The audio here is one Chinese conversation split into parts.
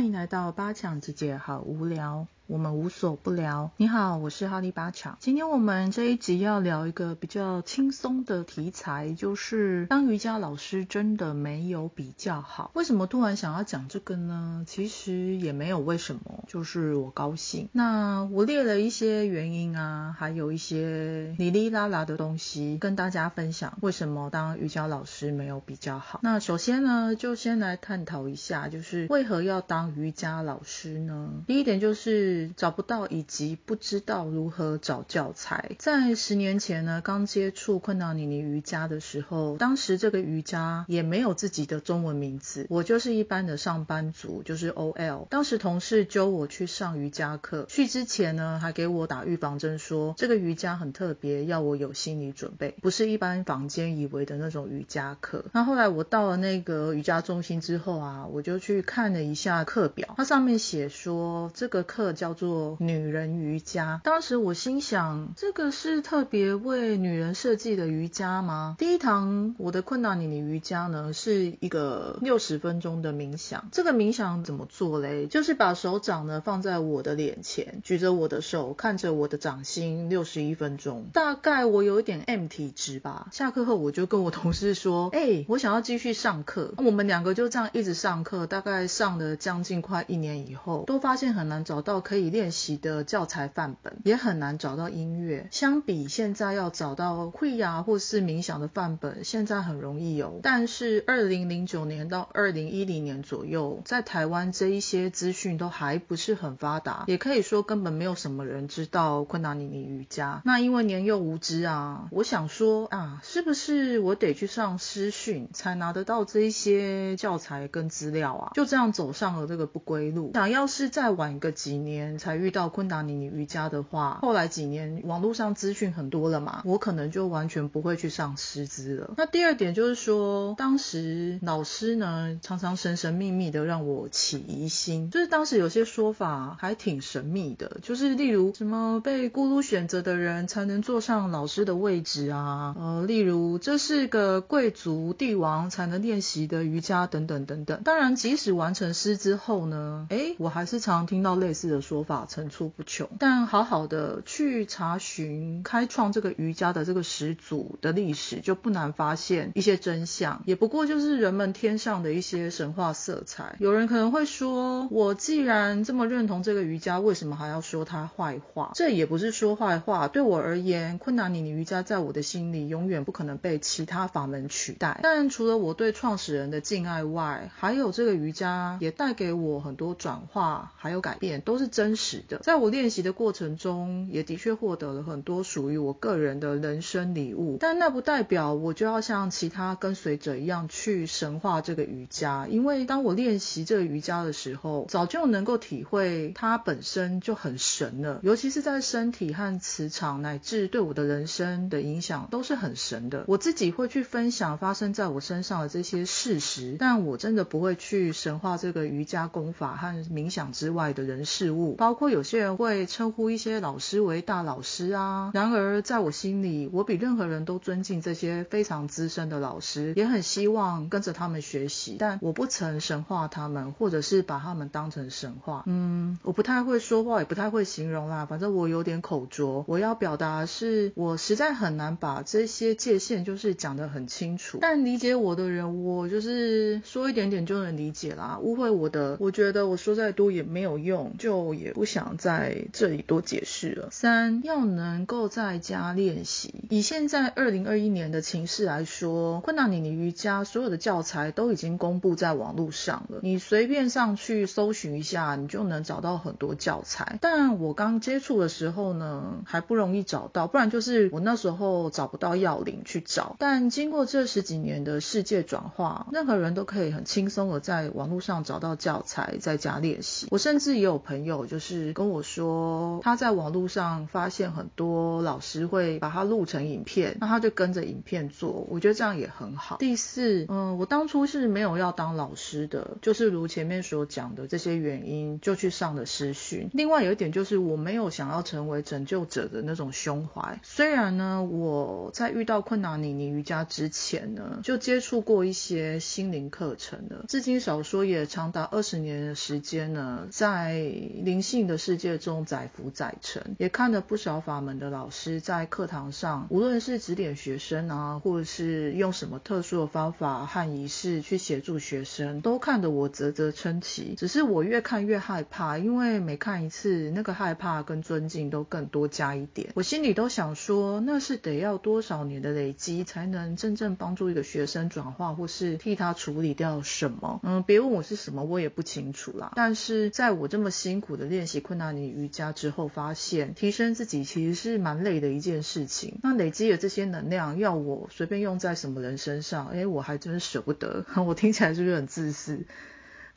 欢迎来到八强姐姐好无聊。我们无所不聊。你好，我是哈利巴乔。今天我们这一集要聊一个比较轻松的题材，就是当瑜伽老师真的没有比较好。为什么突然想要讲这个呢？其实也没有为什么，就是我高兴。那我列了一些原因啊，还有一些哩哩啦啦的东西跟大家分享。为什么当瑜伽老师没有比较好？那首先呢，就先来探讨一下，就是为何要当瑜伽老师呢？第一点就是。找不到以及不知道如何找教材。在十年前呢，刚接触昆达尼尼瑜伽的时候，当时这个瑜伽也没有自己的中文名字，我就是一般的上班族，就是 OL。当时同事揪我去上瑜伽课，去之前呢还给我打预防针，说这个瑜伽很特别，要我有心理准备，不是一般坊间以为的那种瑜伽课。那后来我到了那个瑜伽中心之后啊，我就去看了一下课表，它上面写说这个课叫。做女人瑜伽。当时我心想，这个是特别为女人设计的瑜伽吗？第一堂我的困难尼尼瑜伽呢，是一个六十分钟的冥想。这个冥想怎么做嘞？就是把手掌呢放在我的脸前，举着我的手，看着我的掌心，六十一分钟。大概我有一点 M 体质吧。下课后我就跟我同事说，哎，我想要继续上课。我们两个就这样一直上课，大概上了将近快一年以后，都发现很难找到可以。练习的教材范本也很难找到音乐，相比现在要找到会呀或是冥想的范本，现在很容易有。但是二零零九年到二零一零年左右，在台湾这一些资讯都还不是很发达，也可以说根本没有什么人知道昆达尼尼瑜伽。那因为年幼无知啊，我想说啊，是不是我得去上师训才拿得到这一些教材跟资料啊？就这样走上了这个不归路。想要是再晚个几年。才遇到昆达尼尼瑜伽的话，后来几年网络上资讯很多了嘛，我可能就完全不会去上师资了。那第二点就是说，当时老师呢常常神神秘秘的让我起疑心，就是当时有些说法还挺神秘的，就是例如什么被咕噜选择的人才能坐上老师的位置啊，呃，例如这是个贵族帝王才能练习的瑜伽等等等等。当然，即使完成师之后呢，哎，我还是常听到类似的说。说法层出不穷，但好好的去查询开创这个瑜伽的这个始祖的历史，就不难发现一些真相，也不过就是人们添上的一些神话色彩。有人可能会说，我既然这么认同这个瑜伽，为什么还要说它坏话？这也不是说坏话，对我而言，昆达尼尼瑜伽在我的心里永远不可能被其他法门取代。但除了我对创始人的敬爱外，还有这个瑜伽也带给我很多转化还有改变，都是真。真实的，在我练习的过程中，也的确获得了很多属于我个人的人生礼物。但那不代表我就要像其他跟随者一样去神化这个瑜伽，因为当我练习这个瑜伽的时候，早就能够体会它本身就很神了。尤其是在身体和磁场乃至对我的人生的影响都是很神的。我自己会去分享发生在我身上的这些事实，但我真的不会去神化这个瑜伽功法和冥想之外的人事物。包括有些人会称呼一些老师为大老师啊，然而在我心里，我比任何人都尊敬这些非常资深的老师，也很希望跟着他们学习，但我不曾神化他们，或者是把他们当成神话。嗯，我不太会说话，也不太会形容啦，反正我有点口拙。我要表达是，我实在很难把这些界限就是讲得很清楚，但理解我的人，我就是说一点点就能理解啦。误会我的，我觉得我说再多也没有用，就也。不想在这里多解释了。三要能够在家练习。以现在二零二一年的情势来说，昆达尼尼瑜伽所有的教材都已经公布在网络上了，你随便上去搜寻一下，你就能找到很多教材。但我刚接触的时候呢，还不容易找到，不然就是我那时候找不到要领去找。但经过这十几年的世界转化，任何人都可以很轻松的在网络上找到教材，在家练习。我甚至也有朋友。就是跟我说，他在网络上发现很多老师会把它录成影片，那他就跟着影片做，我觉得这样也很好。第四，嗯，我当初是没有要当老师的，就是如前面所讲的这些原因，就去上了师训。另外有一点就是我没有想要成为拯救者的那种胸怀，虽然呢，我在遇到困难尼尼瑜伽之前呢，就接触过一些心灵课程的，至今少说也长达二十年的时间呢，在灵性的世界中载浮载沉，也看了不少法门的老师在课堂上，无论是指点学生啊，或者是用什么特殊的方法和仪式去协助学生，都看得我啧啧称奇。只是我越看越害怕，因为每看一次，那个害怕跟尊敬都更多加一点。我心里都想说，那是得要多少年的累积，才能真正帮助一个学生转化，或是替他处理掉什么？嗯，别问我是什么，我也不清楚啦。但是在我这么辛苦练习困难你瑜伽之后，发现提升自己其实是蛮累的一件事情。那累积的这些能量，要我随便用在什么人身上，哎，我还真舍不得。我听起来是不是很自私？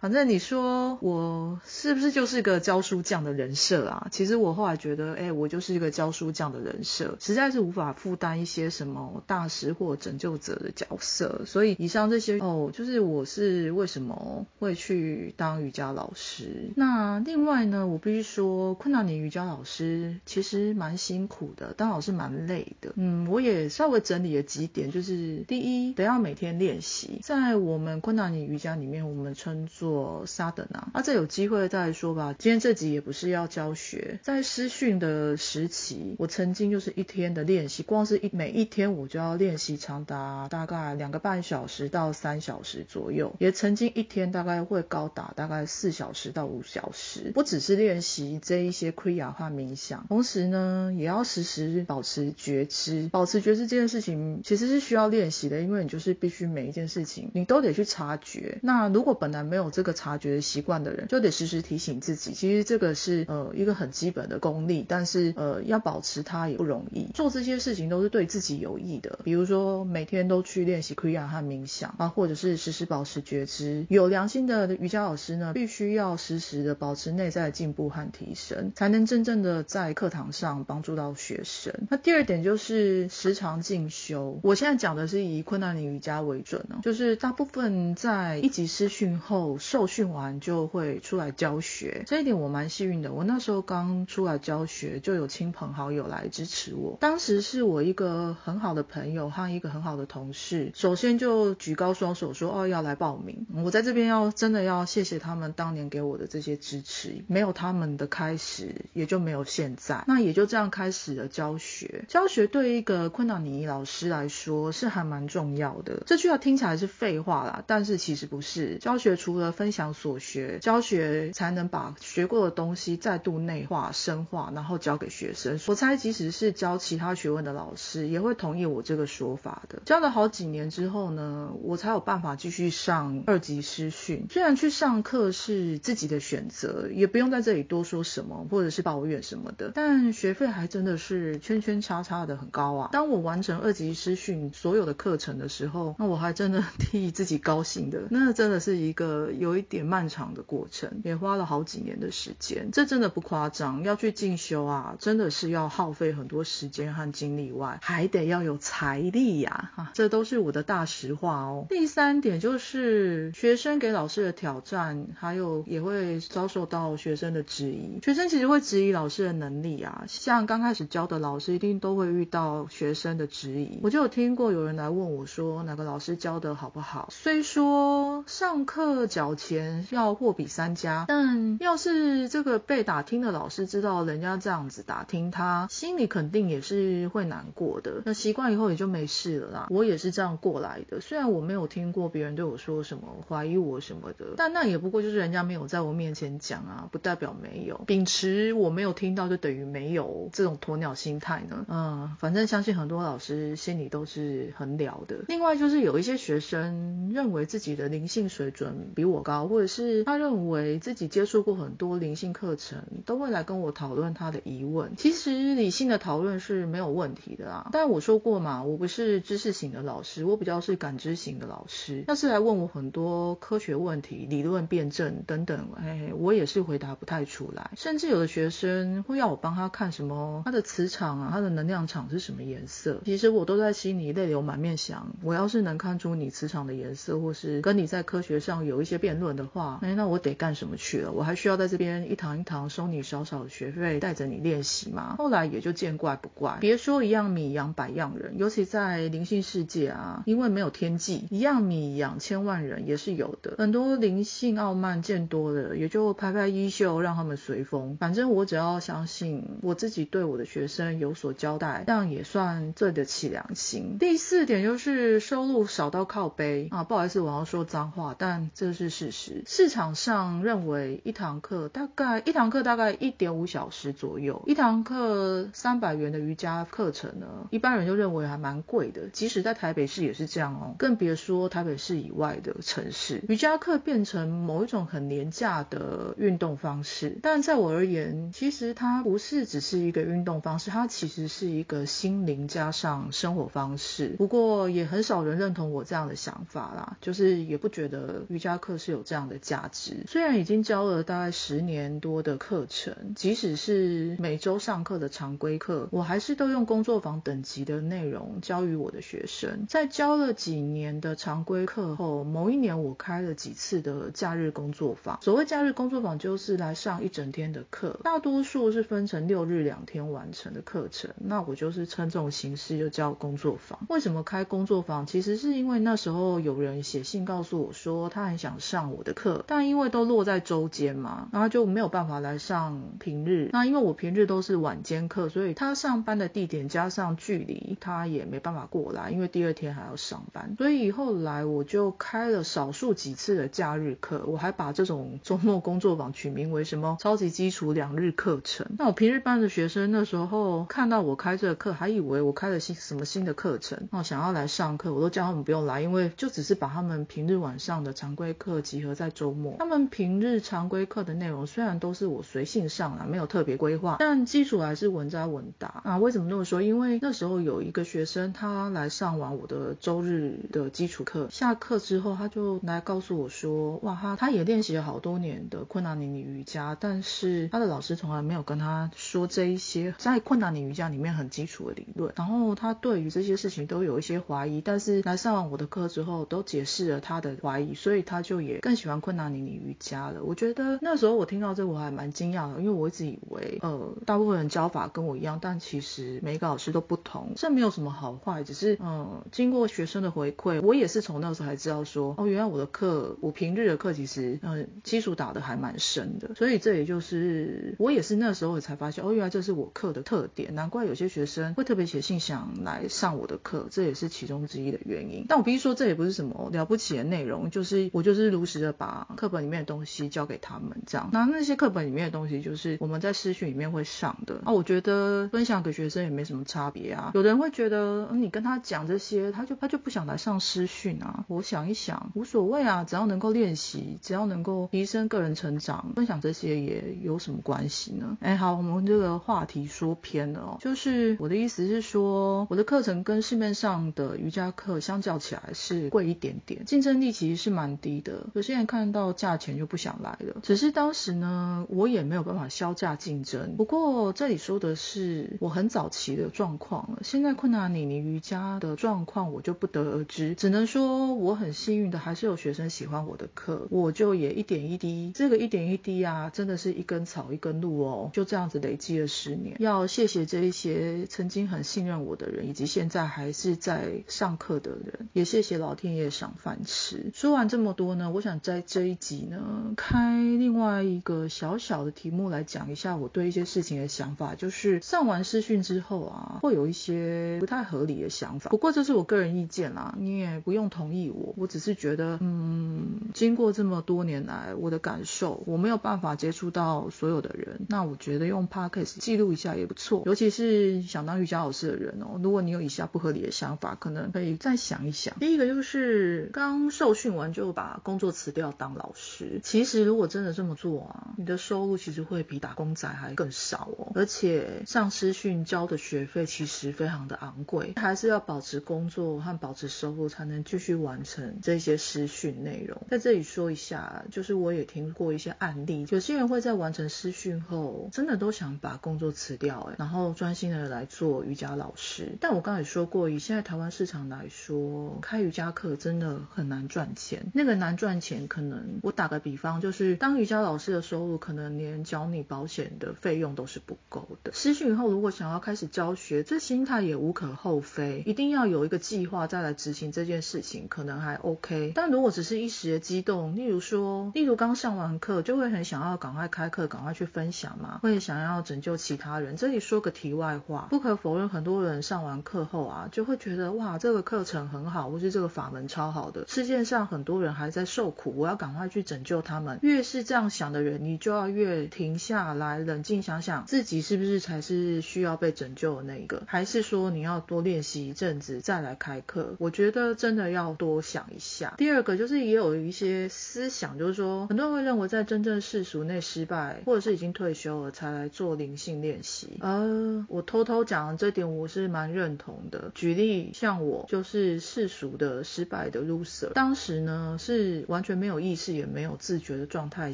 反正你说我是不是就是个教书匠的人设啊？其实我后来觉得，哎，我就是一个教书匠的人设，实在是无法负担一些什么大师或拯救者的角色。所以以上这些哦，就是我是为什么会去当瑜伽老师。那另外呢，我必须说，困难你瑜伽老师其实蛮辛苦的，当老师蛮累的。嗯，我也稍微整理了几点，就是第一，得要每天练习，在我们困难你瑜伽里面，我们称作。我沙等啊，那这有机会再说吧。今天这集也不是要教学，在师训的时期，我曾经就是一天的练习，光是一每一天我就要练习长达大概两个半小时到三小时左右，也曾经一天大概会高达大概四小时到五小时。不只是练习这一些亏氧化冥想，同时呢，也要时时保持觉知。保持觉知这件事情其实是需要练习的，因为你就是必须每一件事情你都得去察觉。那如果本来没有这个察觉习惯的人就得时时提醒自己，其实这个是呃一个很基本的功力，但是呃要保持它也不容易。做这些事情都是对自己有益的，比如说每天都去练习 Kriya 和冥想啊，或者是时时保持觉知。有良心的瑜伽老师呢，必须要时时的保持内在的进步和提升，才能真正的在课堂上帮助到学生。那第二点就是时常进修。我现在讲的是以困难的瑜伽为准哦，就是大部分在一级师训后。受训完就会出来教学，这一点我蛮幸运的。我那时候刚出来教学，就有亲朋好友来支持我。当时是我一个很好的朋友和一个很好的同事，首先就举高双手说：“哦，要来报名。”我在这边要真的要谢谢他们当年给我的这些支持，没有他们的开始，也就没有现在。那也就这样开始了教学。教学对一个昆达尼老师来说是还蛮重要的。这句话听起来是废话啦，但是其实不是。教学除了分分享所学，教学才能把学过的东西再度内化、深化，然后教给学生。我猜，即使是教其他学问的老师，也会同意我这个说法的。教了好几年之后呢，我才有办法继续上二级师训。虽然去上课是自己的选择，也不用在这里多说什么，或者是抱怨什么的，但学费还真的是圈圈叉叉的很高啊。当我完成二级师训所有的课程的时候，那我还真的替自己高兴的。那真的是一个有。一点漫长的过程，也花了好几年的时间，这真的不夸张。要去进修啊，真的是要耗费很多时间和精力外，还得要有财力呀，哈，这都是我的大实话哦。第三点就是学生给老师的挑战，还有也会遭受到学生的质疑。学生其实会质疑老师的能力啊，像刚开始教的老师，一定都会遇到学生的质疑。我就有听过有人来问我说，哪个老师教的好不好？虽说上课讲。钱要货比三家，但要是这个被打听的老师知道人家这样子打听他，心里肯定也是会难过的。那习惯以后也就没事了啦。我也是这样过来的，虽然我没有听过别人对我说什么怀疑我什么的，但那也不过就是人家没有在我面前讲啊，不代表没有。秉持我没有听到就等于没有这种鸵鸟心态呢，嗯，反正相信很多老师心里都是很了的。另外就是有一些学生认为自己的灵性水准比我。高，或者是他认为自己接触过很多灵性课程，都会来跟我讨论他的疑问。其实理性的讨论是没有问题的啊。但我说过嘛，我不是知识型的老师，我比较是感知型的老师。要是来问我很多科学问题、理论辩证等等，哎，我也是回答不太出来。甚至有的学生会要我帮他看什么，他的磁场啊，他的能量场是什么颜色？其实我都在心里泪流满面想，我要是能看出你磁场的颜色，或是跟你在科学上有一些辩论的话，哎，那我得干什么去了？我还需要在这边一堂一堂收你少少的学费，带着你练习吗？后来也就见怪不怪。别说一样米养百样人，尤其在灵性世界啊，因为没有天际，一样米养千万人也是有的。很多灵性傲慢见多了，也就拍拍衣袖让他们随风。反正我只要相信我自己对我的学生有所交代，这样也算对得起良心。第四点就是收入少到靠背啊，不好意思，我要说脏话，但这是事实。市场上认为一堂课大概一堂课大概一点五小时左右，一堂课三百元的瑜伽课程呢，一般人就认为还蛮贵的。即使在台北市也是这样哦，更别说台北市以外的城市。瑜伽课变成某一种很廉价的运动方式，但在我而言，其实它不是只是一个运动方式，它其实是一个心灵加上生活方式。不过也很少人认同我这样的想法啦，就是也不觉得瑜伽课是有这样的价值。虽然已经教了大概十年多的课程，即使是每周上课的常规课，我还是都用工作坊等级的内容教于我的学生。在教了几年的常规课后，某一年我开了几次的假日工作坊。所谓假日工作坊，就是来上一整天的课，大多数是分成六日两天完成的课程。那我就是称这种形式就叫工作坊。为什么开工作坊？其实是因为那时候有人写信告诉我说，他很想上我的课，但因为都落在周间嘛，然后就没有办法来上平日。那因为我平日都是晚间课，所以他上班的地点加上距离，他也没办法过来，因为第二天还要上班。所以后来我就开了少数几次的假日课，我还把这种周末工作坊取名为什么超级基础两日课程。那我平日班的学生那时候看到我开这个课，还以为我开了新什么新的课程。哦，想要来上课，我都叫他们不用来，因为就只是把他们平日晚上的常规课集合在周末。他们平日常规课的内容虽然都是我随性上啊，没有特别规划，但基础还是稳扎稳打啊。为什么那么说？因为那时候有一个学生，他来上完我的周日的基础课，下课之后他就来告诉我说，哇，他他也练习了好多年的困难尼尼瑜伽，但是他的老师从来没有跟他说这一些在困难尼瑜伽里面很基础的理论，然后他对于这些事情都。有一些怀疑，但是来上完我的课之后，都解释了他的怀疑，所以他就也更喜欢昆达尼尼瑜伽了。我觉得那时候我听到这我还蛮惊讶的，因为我一直以为，呃，大部分人教法跟我一样，但其实每个老师都不同，这没有什么好坏，只是，嗯，经过学生的回馈，我也是从那时候才知道说，哦，原来我的课，我平日的课其实，嗯，基础打的还蛮深的，所以这也就是我也是那时候才发现，哦，原来这是我课的特点，难怪有些学生会特别写信想来上我的课。这也是其中之一的原因，但我必须说，这也不是什么了不起的内容，就是我就是如不时的把课本里面的东西教给他们，这样。那那些课本里面的东西，就是我们在师训里面会上的。啊，我觉得分享给学生也没什么差别啊。有的人会觉得，你跟他讲这些，他就他就不想来上师训啊。我想一想，无所谓啊，只要能够练习，只要能够提升个人成长，分享这些也有什么关系呢？哎，好，我们这个话题说偏了哦，就是我的意思是说，我的课程跟市面。上的瑜伽课相较起来是贵一点点，竞争力其实是蛮低的。有些人看到价钱就不想来了。只是当时呢，我也没有办法销价竞争。不过这里说的是我很早期的状况了。现在困难你你瑜伽的状况我就不得而知，只能说我很幸运的，还是有学生喜欢我的课，我就也一点一滴，这个一点一滴啊，真的是一根草一根路哦，就这样子累积了十年。要谢谢这一些曾经很信任我的人，以及现在还是。在上课的人，也谢谢老天爷赏饭吃。说完这么多呢，我想在这一集呢，开另外一个小小的题目来讲一下我对一些事情的想法。就是上完试训之后啊，会有一些不太合理的想法。不过这是我个人意见啦，你也不用同意我。我只是觉得，嗯，经过这么多年来我的感受，我没有办法接触到所有的人。那我觉得用 podcast 记录一下也不错，尤其是想当瑜伽老师的人哦。如果你有以下不合理的，想法可能可以再想一想。第一个就是刚受训完就把工作辞掉当老师。其实如果真的这么做啊，你的收入其实会比打工仔还更少哦。而且上师训交的学费其实非常的昂贵，还是要保持工作和保持收入才能继续完成这些师训内容。在这里说一下，就是我也听过一些案例，有些人会在完成师训后，真的都想把工作辞掉，哎，然后专心的来做瑜伽老师。但我刚才也说过，以现在台湾市场来说，开瑜伽课真的很难赚钱。那个难赚钱，可能我打个比方，就是当瑜伽老师的收入，可能连缴你保险的费用都是不够的。师训后，如果想要开始教学，这心态也无可厚非，一定要有一个计划再来执行这件事情，可能还 OK。但如果只是一时的激动，例如说，例如刚上完课，就会很想要赶快开课，赶快去分享嘛，会想要拯救其他人。这里说个题外话，不可否认，很多人上完课后啊，就会觉得哇，这个课程很好，或是这个法门超好的。世界上很多人还在受苦，我要赶快去拯救他们。越是这样想的人，你就要越停下来，冷静想想，自己是不是才是需要被拯救的那一个，还是说你要多练习一阵子再来开课？我觉得真的要多想一下。第二个就是也有一些思想，就是说很多人会认为在真正世俗内失败，或者是已经退休了才来做灵性练习。呃，我偷偷讲这点，我是蛮认同的。举例像我就是世俗的失败的 loser，当时呢是完全没有意识也没有自觉的状态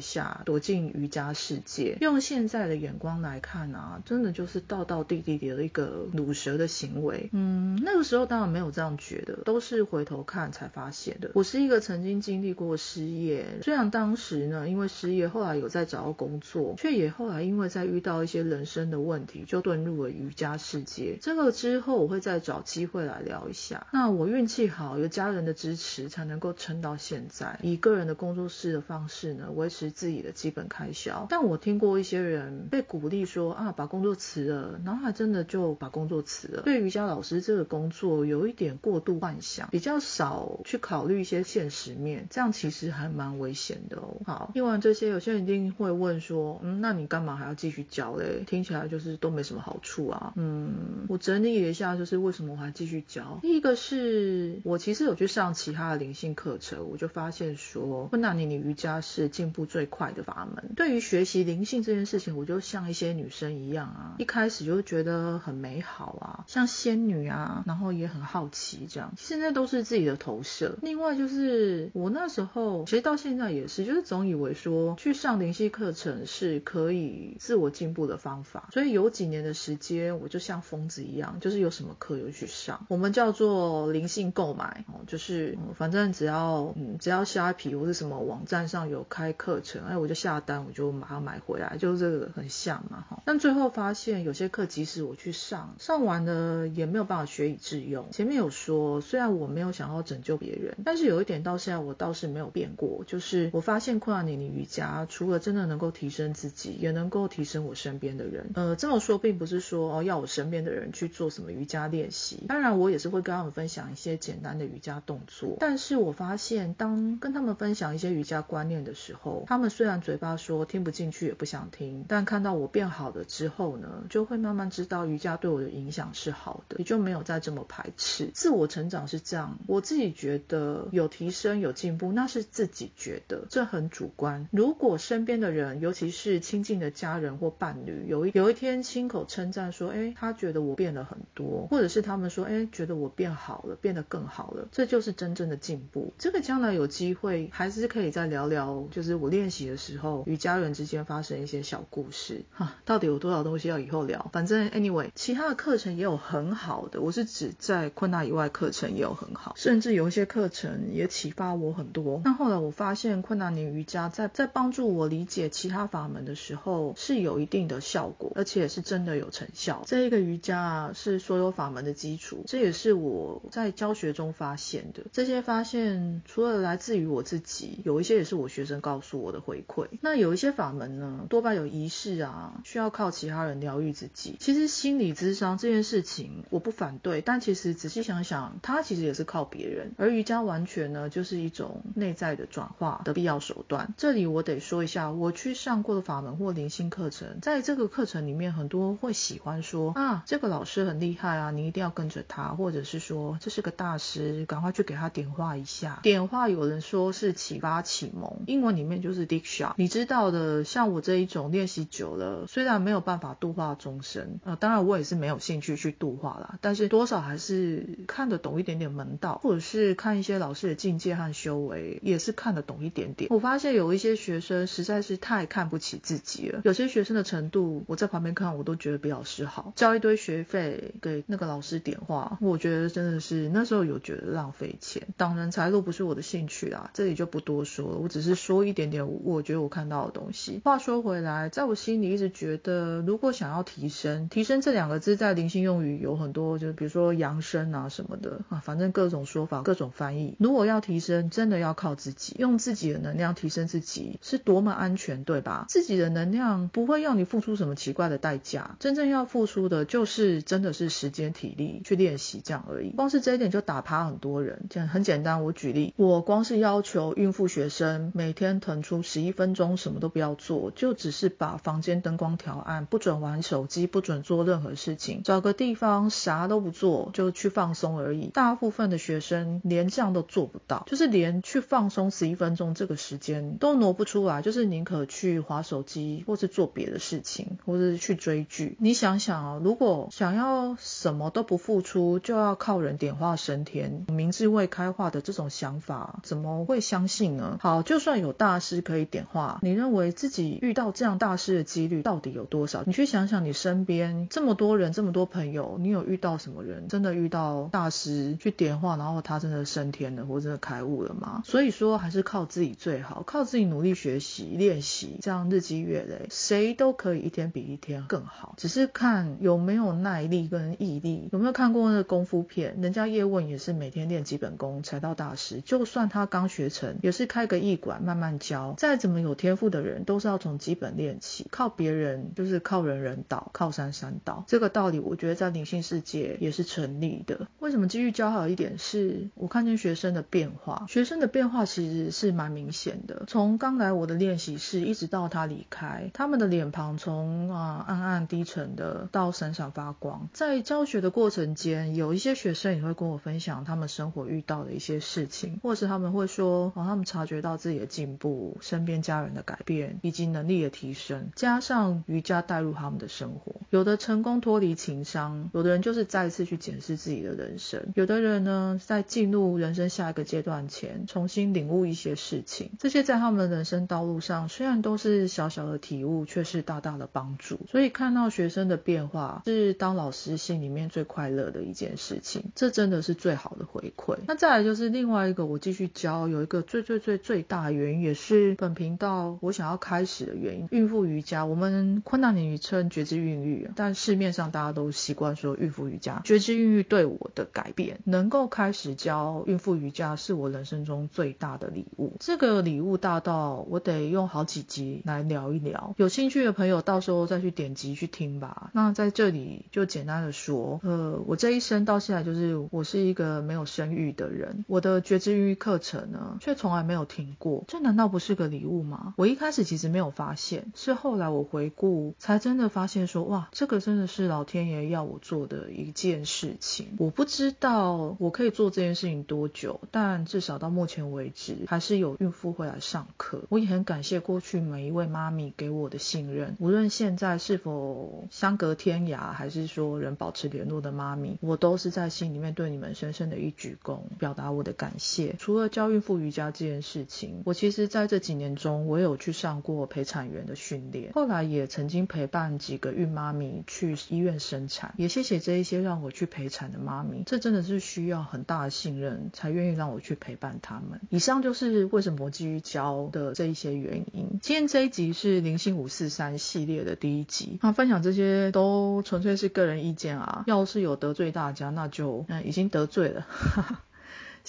下躲进瑜伽世界。用现在的眼光来看啊，真的就是道道地地的一个卤蛇的行为。嗯，那个时候当然没有这样觉得，都是回头看才发现的。我是一个曾经经历过失业，虽然当时呢因为失业，后来有在找到工作，却也后来因为在遇到一些人生的问题，就遁入了瑜伽世界。这个之后我会再找机会来聊一下。那我运气好，有家人的支持，才能够撑到现在，以个人的工作室的方式呢维持自己的基本开销。但我听过一些人被鼓励说啊，把工作辞了，然后还真的就把工作辞了。对瑜伽老师这个工作有一点过度幻想，比较少去考虑一些现实面，这样其实还蛮危险的哦。好，听完这些，有些人一定会问说，嗯，那你干嘛还要继续教嘞？听起来就是都没什么好处啊。嗯，我整理了一下，就是为什么我还继续教。第一个是我其实有去上其他的灵性课程，我就发现说，昆达尼尼瑜伽是进步最快的法门。对于学习灵性这件事情，我就像一些女生一样啊，一开始就觉得很美好啊，像仙女啊，然后也很好奇这样。现在都是自己的投射。另外就是我那时候，其实到现在也是，就是总以为说去上灵性课程是可以自我进步的方法，所以有几年的时间，我就像疯子一样，就是有什么课就去上。我们叫做灵性购买哦，就是反正只要嗯只要皮或是什么网站上有开课程，哎我就下单，我就马上买回来，就这个很像嘛哈。但最后发现有些课即使我去上，上完了也没有办法学以致用。前面有说，虽然我没有想要拯救别人，但是有一点到现在我倒是没有变过，就是我发现昆达尼尼瑜伽除了真的能够提升自己，也能够提升我身边的人。呃，这么说并不是说哦要我身边的人去做什么瑜伽练习，当然我也是会跟他们分享一些简单的瑜伽动作。但是我发现当跟他他们分享一些瑜伽观念的时候，他们虽然嘴巴说听不进去也不想听，但看到我变好了之后呢，就会慢慢知道瑜伽对我的影响是好的，也就没有再这么排斥。自我成长是这样，我自己觉得有提升有进步，那是自己觉得，这很主观。如果身边的人，尤其是亲近的家人或伴侣，有一有一天亲口称赞说，哎，他觉得我变了很多，或者是他们说，哎，觉得我变好了，变得更好了，这就是真正的进步。这个将来有机会还是可以再聊聊，就是我练习的时候与家人之间发生一些小故事。哈，到底有多少东西要以后聊？反正 anyway，其他的课程也有很好的，我是指在昆达以外课程也有很好，甚至有一些课程也启发我很多。那后来我发现昆达尼瑜伽在在帮助我理解其他法门的时候是有一定的效果，而且是真的有成效。这一个瑜伽啊是所有法门的基础，这也是我在教学中发现的。这些发现除了来自于我自己，有一些也是我学生告诉我的回馈。那有一些法门呢，多半有仪式啊，需要靠其他人疗愈自己。其实心理咨商这件事情我不反对，但其实仔细想想，它其实也是靠别人。而瑜伽完全呢就是一种内在的转化的必要手段。这里我得说一下，我去上过的法门或灵性课程，在这个课程里面，很多会喜欢说啊，这个老师很厉害啊，你一定要跟着他，或者是说这是个大师，赶快去给他点化一下。点化有人说是启发启蒙，英文里面就是 diksha。你知道的，像我这一种练习久了，虽然没有办法度化终身，呃，当然我也是没有兴趣去度化啦，但是多少还是看得懂一点点门道，或者是看一些老师的境界和修为，也是看得懂一点点。我发现有一些学生实在是太看不起自己了，有些学生的程度，我在旁边看我都觉得比老师好，交一堆学费给那个老师点化，我觉得真的是那时候有觉得浪费钱，挡人财路不是我的兴趣啦，这里就不多说了，我只是说一点点我觉得我看到的东西。话说回来，在我心里一直觉得，如果想要提升，提升这两个字在灵性用语有很多，就是比如说扬升啊什么的啊，反正各种说法，各种翻译。如果要提升，真的要靠自己，用自己的能量提升自己，是多么安全，对吧？自己的能量不会要你付出什么奇怪的代价，真正要付出的就是真的是时间、体力去练习这样而已。光是这一点就打趴很多人。这样很简单，我举例，我光是要求求孕妇学生每天腾出十一分钟，什么都不要做，就只是把房间灯光调暗，不准玩手机，不准做任何事情，找个地方啥都不做，就去放松而已。大部分的学生连这样都做不到，就是连去放松十一分钟这个时间都挪不出来，就是宁可去划手机，或是做别的事情，或是去追剧。你想想啊，如果想要什么都不付出，就要靠人点化升天，明智未开化的这种想法，怎么会相信呢？好，就算有大师可以点化，你认为自己遇到这样大师的几率到底有多少？你去想想，你身边这么多人，这么多朋友，你有遇到什么人真的遇到大师去点化，然后他真的升天了，或者开悟了吗？所以说，还是靠自己最好，靠自己努力学习练习，这样日积月累，谁都可以一天比一天更好。只是看有没有耐力跟毅力。有没有看过那个功夫片？人家叶问也是每天练基本功才到大师，就算他刚学学成，也是开个艺馆慢慢教。再怎么有天赋的人，都是要从基本练起，靠别人就是靠人人倒，靠山山倒。这个道理，我觉得在灵性世界也是成立的。为什么继续教好一点？是我看见学生的变化，学生的变化其实是蛮明显的。从刚来我的练习室，一直到他离开，他们的脸庞从啊暗暗低沉的到闪闪发光。在教学的过程间，有一些学生也会跟我分享他们生活遇到的一些事情，或是他们会说，哦，他们察觉到自己的进步，身边家人的改变，以及能力的提升，加上瑜伽带入他们的生活。有的成功脱离情伤，有的人就是再次去检视自己的人生，有的人呢，在进入人生下一个阶段前，重新领悟一些事情。这些在他们的人生道路上，虽然都是小小的体悟，却是大大的帮助。所以看到学生的变化，是当老师心里面最快乐的一件事情。这真的是最好的回馈。那再来就是另外一个，我继续教有有一个最最最最大的原因，也是本频道我想要开始的原因。孕妇瑜伽，我们昆达尼称觉知孕育，但市面上大家都习惯说孕妇瑜伽。觉知孕育对我的改变，能够开始教孕妇瑜伽，是我人生中最大的礼物。这个礼物大到我得用好几集来聊一聊。有兴趣的朋友，到时候再去点击去听吧。那在这里就简单的说，呃，我这一生到现在就是我是一个没有生育的人，我的觉知孕育课程呢，却从来没有停过。这难道不是个礼物吗？我一开始其实没有发现，是后来我回顾才真的发现说，哇，这个真的是老天爷要我做的一件事情。我不知道我可以做这件事情多久，但至少到目前为止，还是有孕妇会来上课。我也很感谢过去每一位妈咪给我的信任，无论现在是否相隔天涯，还是说仍保持联络的妈咪，我都是在心里面对你们深深的一鞠躬，表达我的感谢。除了教孕妇瑜伽这件事情，我其实在这几年中，我有去上过陪产员的训练，后来也曾经陪伴几个孕妈咪去医院生产，也谢谢这一些让我去陪产的妈咪，这真的是需要很大的信任才愿意让我去陪伴他们。以上就是为什么我继续教的这一些原因。今天这一集是灵性五四三系列的第一集，那分享这些都纯粹是个人意见啊，要是有得罪大家，那就嗯已经得罪了。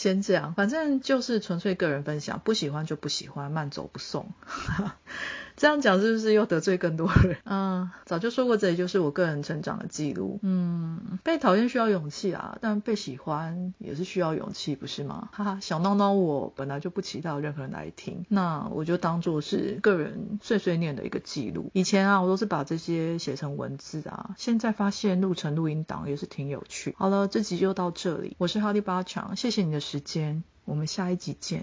先这样，反正就是纯粹个人分享，不喜欢就不喜欢，慢走不送。这样讲是不是又得罪更多人？嗯，早就说过，这里就是我个人成长的记录。嗯，被讨厌需要勇气啊，但被喜欢也是需要勇气，不是吗？哈哈，小闹闹我本来就不期待任何人来听，那我就当做是个人碎碎念的一个记录。以前啊，我都是把这些写成文字啊，现在发现录成录音档也是挺有趣。好了，这集就到这里，我是哈利巴强，谢谢你的时间，我们下一集见。